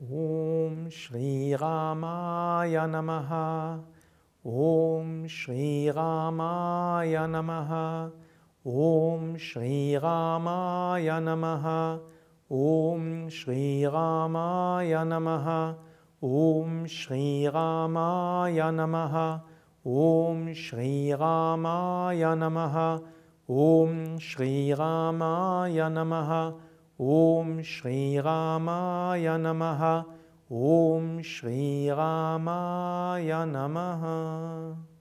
ॐ श्रीरामाय नमः। ॐ श्रीरामाय नमः। ॐ श्रीरामाय नमः। ॐ श्रीरामाय नमः। ॐ श्रीरामाय नमः। ॐ श्रीरामाय नमः। ॐ श्रीरामाय नमः Om Shri Ramaya Namaha. Om Shri Ramaya Namaha.